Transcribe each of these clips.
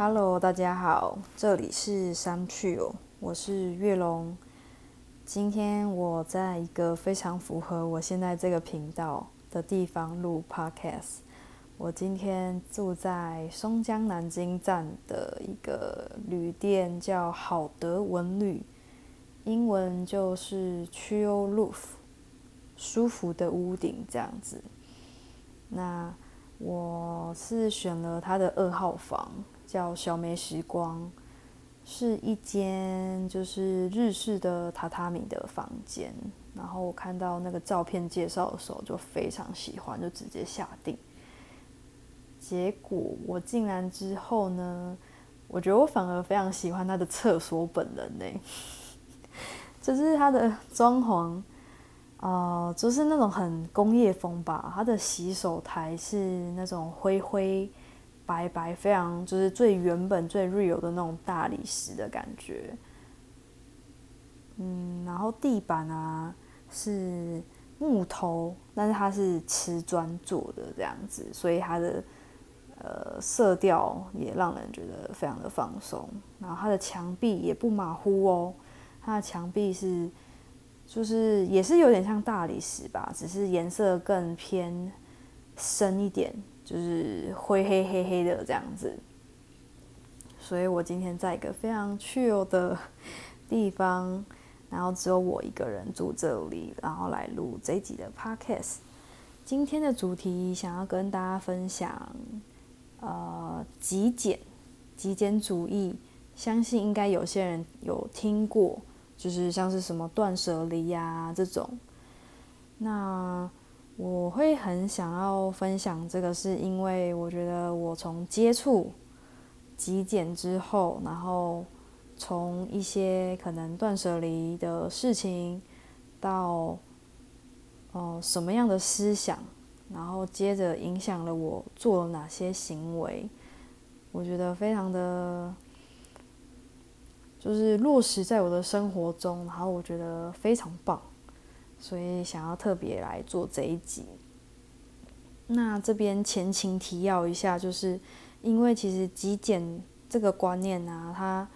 Hello，大家好，这里是三趣哦，我是月龙。今天我在一个非常符合我现在这个频道的地方录 Podcast。我今天住在松江南京站的一个旅店，叫好德文旅，英文就是 Chill Roof，舒服的屋顶这样子。那我是选了它的二号房。叫小梅时光，是一间就是日式的榻榻米的房间。然后我看到那个照片介绍的时候，就非常喜欢，就直接下定。结果我进来之后呢，我觉得我反而非常喜欢它的厕所本人呢，就是它的装潢，呃，就是那种很工业风吧。它的洗手台是那种灰灰。白白非常就是最原本最 real 的那种大理石的感觉，嗯，然后地板啊是木头，但是它是瓷砖做的这样子，所以它的呃色调也让人觉得非常的放松。然后它的墙壁也不马虎哦，它的墙壁是就是也是有点像大理石吧，只是颜色更偏深一点。就是灰黑黑黑的这样子，所以我今天在一个非常 chill 的地方，然后只有我一个人住这里，然后来录这一集的 podcast。今天的主题想要跟大家分享，呃，极简、极简主义，相信应该有些人有听过，就是像是什么断舍离呀这种，那。我会很想要分享这个，是因为我觉得我从接触极简之后，然后从一些可能断舍离的事情，到哦什么样的思想，然后接着影响了我做了哪些行为，我觉得非常的，就是落实在我的生活中，然后我觉得非常棒。所以想要特别来做这一集。那这边前情提要一下，就是因为其实极简这个观念啊，它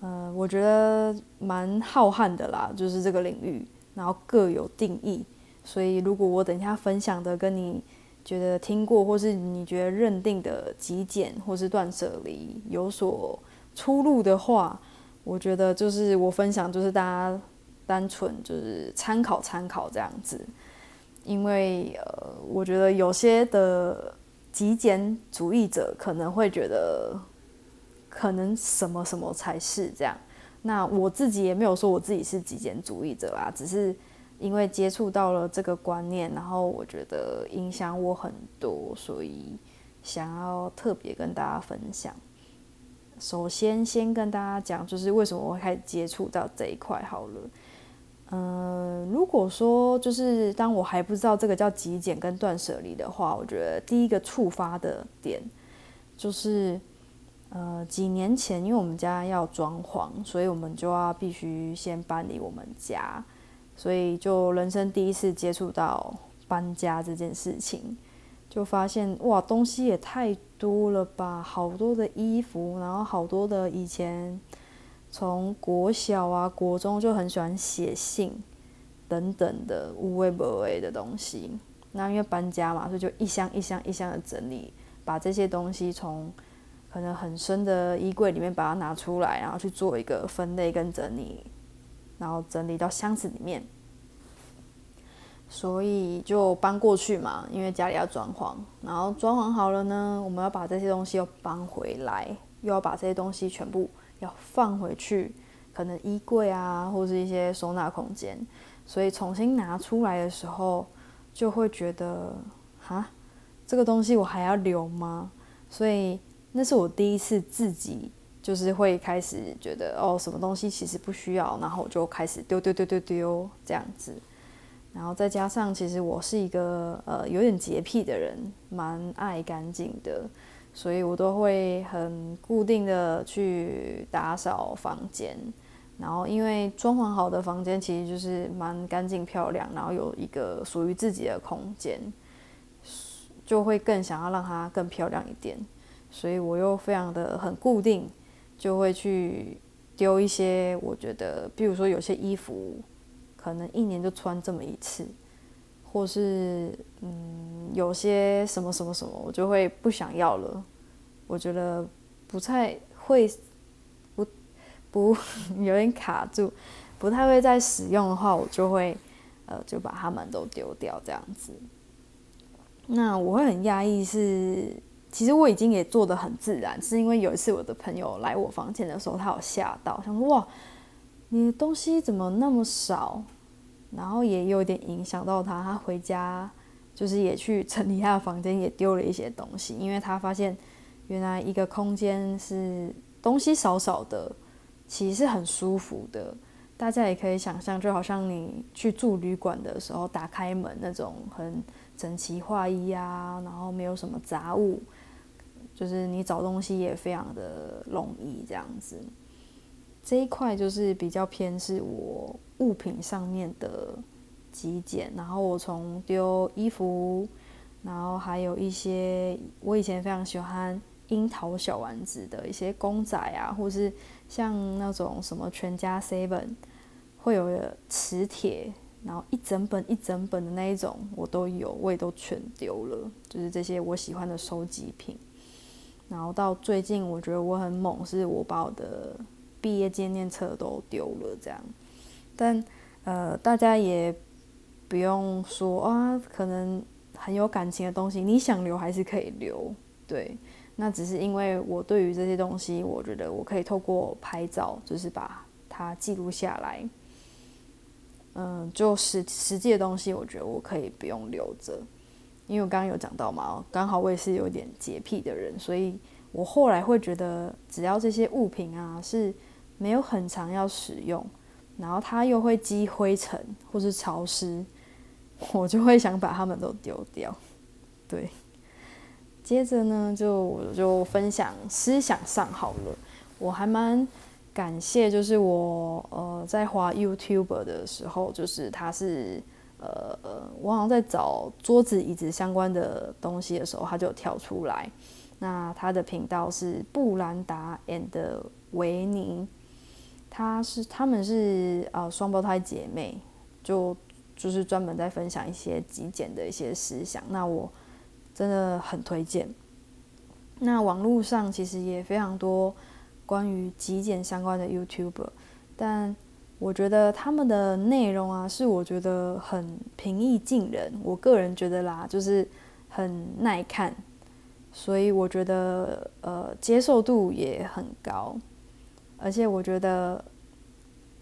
呃，我觉得蛮浩瀚的啦，就是这个领域，然后各有定义。所以如果我等一下分享的跟你觉得听过，或是你觉得认定的极简或是断舍离有所出入的话，我觉得就是我分享就是大家。单纯就是参考参考这样子，因为呃，我觉得有些的极简主义者可能会觉得，可能什么什么才是这样。那我自己也没有说我自己是极简主义者啊，只是因为接触到了这个观念，然后我觉得影响我很多，所以想要特别跟大家分享。首先，先跟大家讲，就是为什么我会开始接触到这一块好了。嗯，如果说就是当我还不知道这个叫极简跟断舍离的话，我觉得第一个触发的点就是，呃，几年前因为我们家要装潢，所以我们就要必须先搬离我们家，所以就人生第一次接触到搬家这件事情，就发现哇，东西也太多了吧，好多的衣服，然后好多的以前。从国小啊、国中就很喜欢写信等等的无微不微的东西。那因为搬家嘛，所以就一箱一箱一箱的整理，把这些东西从可能很深的衣柜里面把它拿出来，然后去做一个分类跟整理，然后整理到箱子里面。所以就搬过去嘛，因为家里要装潢，然后装潢好了呢，我们要把这些东西又搬回来，又要把这些东西全部。要放回去，可能衣柜啊，或是一些收纳空间，所以重新拿出来的时候，就会觉得，哈，这个东西我还要留吗？所以那是我第一次自己就是会开始觉得，哦，什么东西其实不需要，然后我就开始丢丢丢丢丢这样子。然后再加上，其实我是一个呃有点洁癖的人，蛮爱干净的。所以我都会很固定的去打扫房间，然后因为装潢好的房间其实就是蛮干净漂亮，然后有一个属于自己的空间，就会更想要让它更漂亮一点。所以我又非常的很固定，就会去丢一些我觉得，比如说有些衣服可能一年就穿这么一次，或是嗯有些什么什么什么，我就会不想要了。我觉得不太会不不 有点卡住，不太会再使用的话，我就会呃就把它们都丢掉这样子。那我会很压抑，是其实我已经也做的很自然，是因为有一次我的朋友来我房间的时候，他有吓到，想说哇，你的东西怎么那么少？然后也有点影响到他，他回家就是也去整理他的房间，也丢了一些东西，因为他发现原来一个空间是东西少少的，其实是很舒服的。大家也可以想象，就好像你去住旅馆的时候，打开门那种很。整齐划一啊，然后没有什么杂物，就是你找东西也非常的容易这样子。这一块就是比较偏是我物品上面的极简，然后我从丢衣服，然后还有一些我以前非常喜欢樱桃小丸子的一些公仔啊，或是像那种什么全家 seven 会有磁铁。然后一整本一整本的那一种我都有，我也都全丢了，就是这些我喜欢的收集品。然后到最近，我觉得我很猛，是我把我的毕业纪念册都丢了这样。但呃，大家也不用说啊，可能很有感情的东西，你想留还是可以留。对，那只是因为我对于这些东西，我觉得我可以透过拍照，就是把它记录下来。嗯，就实实际的东西，我觉得我可以不用留着，因为我刚刚有讲到嘛，刚好我也是有点洁癖的人，所以我后来会觉得，只要这些物品啊是没有很长要使用，然后它又会积灰尘或是潮湿，我就会想把它们都丢掉。对，接着呢，就我就分享思想上好了，我还蛮。感谢，就是我呃在滑 YouTube 的时候，就是他是呃我好像在找桌子椅子相关的东西的时候，他就跳出来。那他的频道是布兰达 and 维尼，他是他们是呃双胞胎姐妹，就就是专门在分享一些极简的一些思想。那我真的很推荐。那网络上其实也非常多。关于极简相关的 YouTuber，但我觉得他们的内容啊，是我觉得很平易近人。我个人觉得啦，就是很耐看，所以我觉得呃接受度也很高。而且我觉得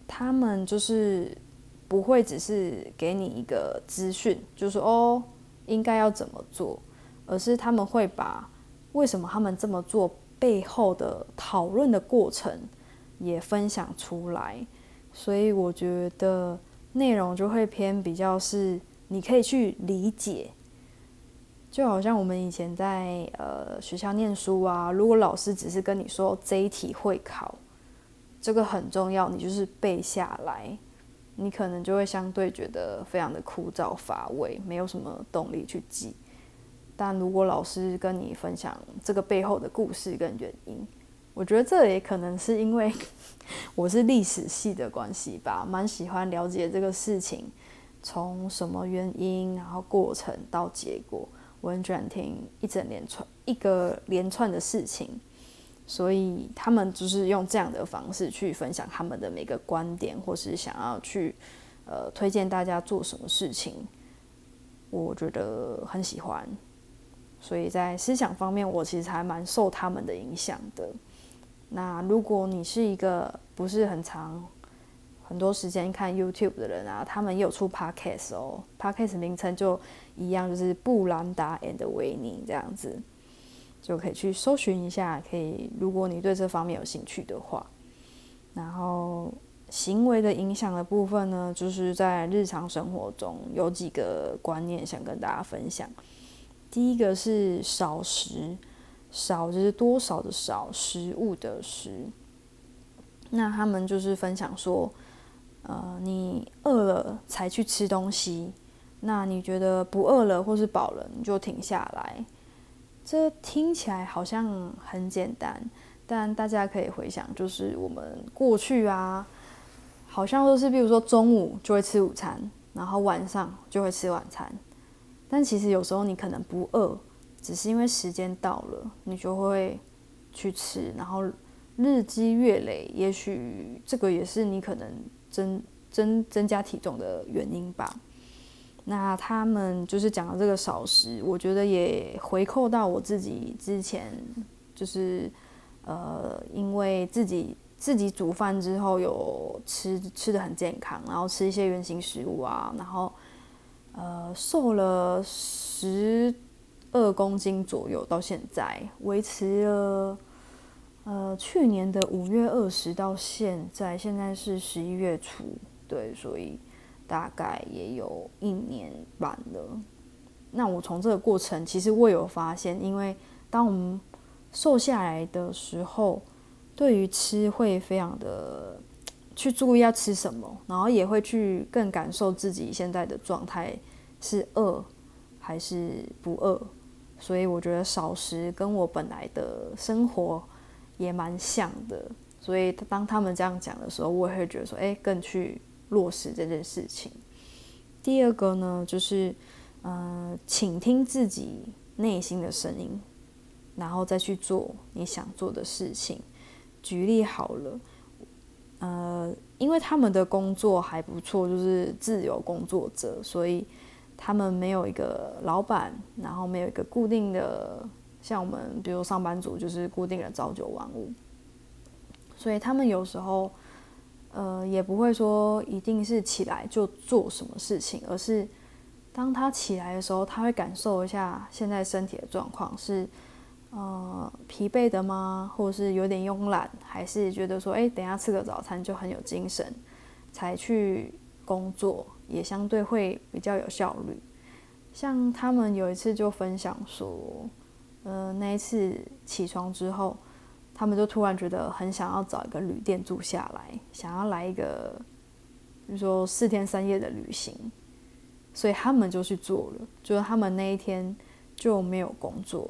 他们就是不会只是给你一个资讯，就说哦应该要怎么做，而是他们会把为什么他们这么做。背后的讨论的过程也分享出来，所以我觉得内容就会偏比较是你可以去理解，就好像我们以前在呃学校念书啊，如果老师只是跟你说这一题会考，这个很重要，你就是背下来，你可能就会相对觉得非常的枯燥乏味，没有什么动力去记。但如果老师跟你分享这个背后的故事跟原因，我觉得这也可能是因为 我是历史系的关系吧，蛮喜欢了解这个事情从什么原因，然后过程到结果，我很喜欢听一整连串一个连串的事情，所以他们就是用这样的方式去分享他们的每个观点，或是想要去呃推荐大家做什么事情，我觉得很喜欢。所以在思想方面，我其实还蛮受他们的影响的。那如果你是一个不是很长很多时间看 YouTube 的人啊，他们也有出 Podcast 哦，Podcast 名称就一样，就是布兰达 and 维尼这样子，就可以去搜寻一下。可以，如果你对这方面有兴趣的话。然后行为的影响的部分呢，就是在日常生活中有几个观念想跟大家分享。第一个是少食，少就是多少的少，食物的食。那他们就是分享说，呃，你饿了才去吃东西，那你觉得不饿了或是饱了，你就停下来。这听起来好像很简单，但大家可以回想，就是我们过去啊，好像都是，比如说中午就会吃午餐，然后晚上就会吃晚餐。但其实有时候你可能不饿，只是因为时间到了，你就会去吃，然后日积月累，也许这个也是你可能增增增加体重的原因吧。那他们就是讲的这个少食，我觉得也回扣到我自己之前，就是呃，因为自己自己煮饭之后有吃吃的很健康，然后吃一些原形食物啊，然后呃瘦了十二公斤左右，到现在维持了呃去年的五月二十到现在，现在是十一月初，对，所以。大概也有一年半了。那我从这个过程，其实我有发现，因为当我们瘦下来的时候，对于吃会非常的去注意要吃什么，然后也会去更感受自己现在的状态是饿还是不饿。所以我觉得少食跟我本来的生活也蛮像的。所以当他们这样讲的时候，我也会觉得说，哎，更去。落实这件事情。第二个呢，就是呃，倾听自己内心的声音，然后再去做你想做的事情。举例好了，呃，因为他们的工作还不错，就是自由工作者，所以他们没有一个老板，然后没有一个固定的，像我们比如上班族就是固定的朝九晚五，所以他们有时候。呃，也不会说一定是起来就做什么事情，而是当他起来的时候，他会感受一下现在身体的状况是呃疲惫的吗？或者是有点慵懒，还是觉得说，哎，等下吃个早餐就很有精神，才去工作，也相对会比较有效率。像他们有一次就分享说，呃，那一次起床之后。他们就突然觉得很想要找一个旅店住下来，想要来一个，比如说四天三夜的旅行，所以他们就去做了。就是他们那一天就没有工作。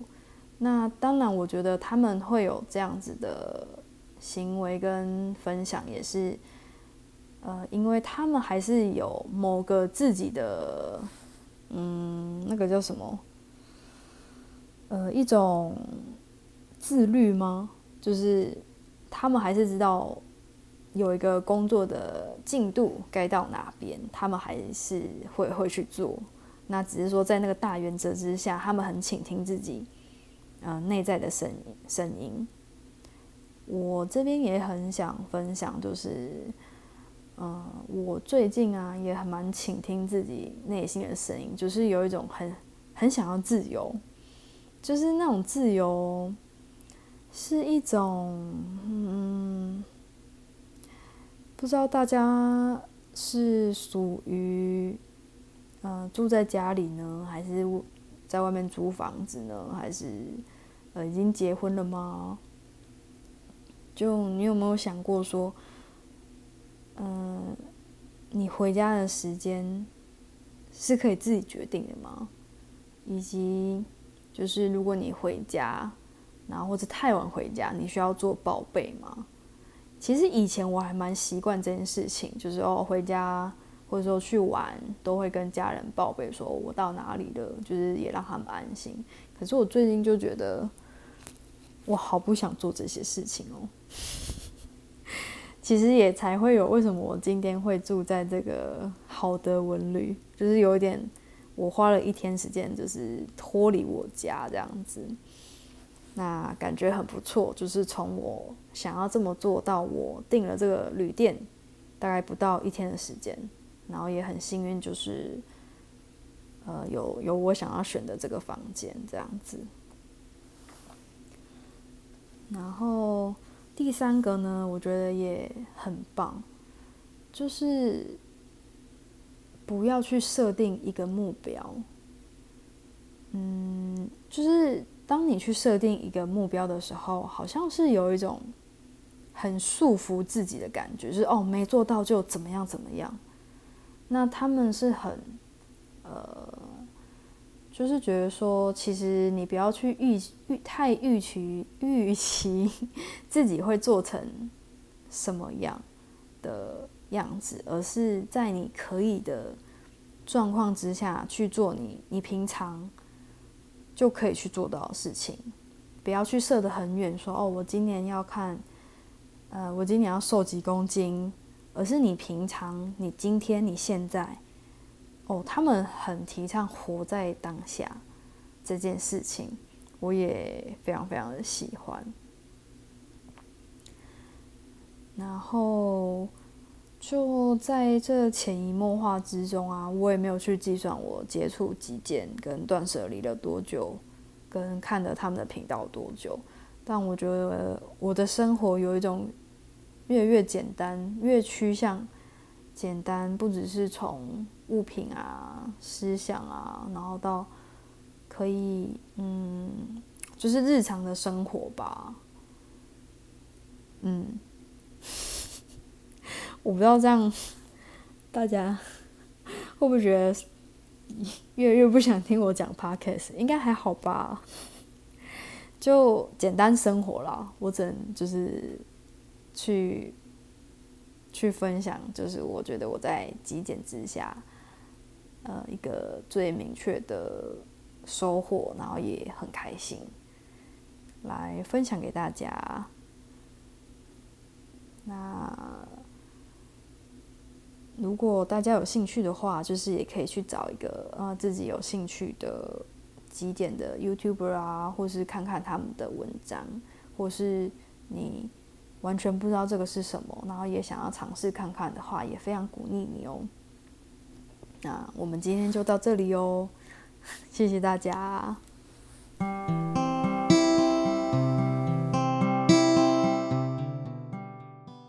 那当然，我觉得他们会有这样子的行为跟分享，也是，呃，因为他们还是有某个自己的，嗯，那个叫什么，呃，一种自律吗？就是他们还是知道有一个工作的进度该到哪边，他们还是会会去做。那只是说在那个大原则之下，他们很倾听自己嗯内在的声音声音。我这边也很想分享，就是嗯我最近啊也很蛮倾听自己内心的声音，就是有一种很很想要自由，就是那种自由。是一种，嗯，不知道大家是属于，呃，住在家里呢，还是在外面租房子呢，还是呃已经结婚了吗？就你有没有想过说，嗯，你回家的时间是可以自己决定的吗？以及就是如果你回家。然后或者太晚回家，你需要做报备吗？其实以前我还蛮习惯这件事情，就是哦回家或者说去玩，都会跟家人报备，说我到哪里了，就是也让他们安心。可是我最近就觉得，我好不想做这些事情哦。其实也才会有为什么我今天会住在这个好的文旅，就是有一点我花了一天时间，就是脱离我家这样子。那感觉很不错，就是从我想要这么做到我订了这个旅店，大概不到一天的时间，然后也很幸运，就是呃有有我想要选的这个房间这样子。然后第三个呢，我觉得也很棒，就是不要去设定一个目标，嗯，就是。当你去设定一个目标的时候，好像是有一种很束缚自己的感觉，就是哦，没做到就怎么样怎么样。那他们是很呃就是觉得说，其实你不要去预预太预期预期自己会做成什么样的样子，而是在你可以的状况之下去做你你平常就可以去做到的事情，不要去设得很远，说哦，我今年要看，呃，我今年要瘦几公斤，而是你平常你今天你现在。哦，他们很提倡活在当下这件事情，我也非常非常的喜欢。然后就在这潜移默化之中啊，我也没有去计算我接触极简跟断舍离了多久，跟看了他们的频道多久。但我觉得我的生活有一种越来越简单，越趋向简单，不只是从。物品啊，思想啊，然后到可以，嗯，就是日常的生活吧，嗯，我不知道这样大家会不会觉得越来越不想听我讲 podcast？应该还好吧，就简单生活啦，我只能就是去去分享，就是我觉得我在极简之下。呃，一个最明确的收获，然后也很开心，来分享给大家。那如果大家有兴趣的话，就是也可以去找一个呃自己有兴趣的极简的 YouTuber 啊，或是看看他们的文章，或是你完全不知道这个是什么，然后也想要尝试看看的话，也非常鼓励你哦。那我们今天就到这里哦，谢谢大家。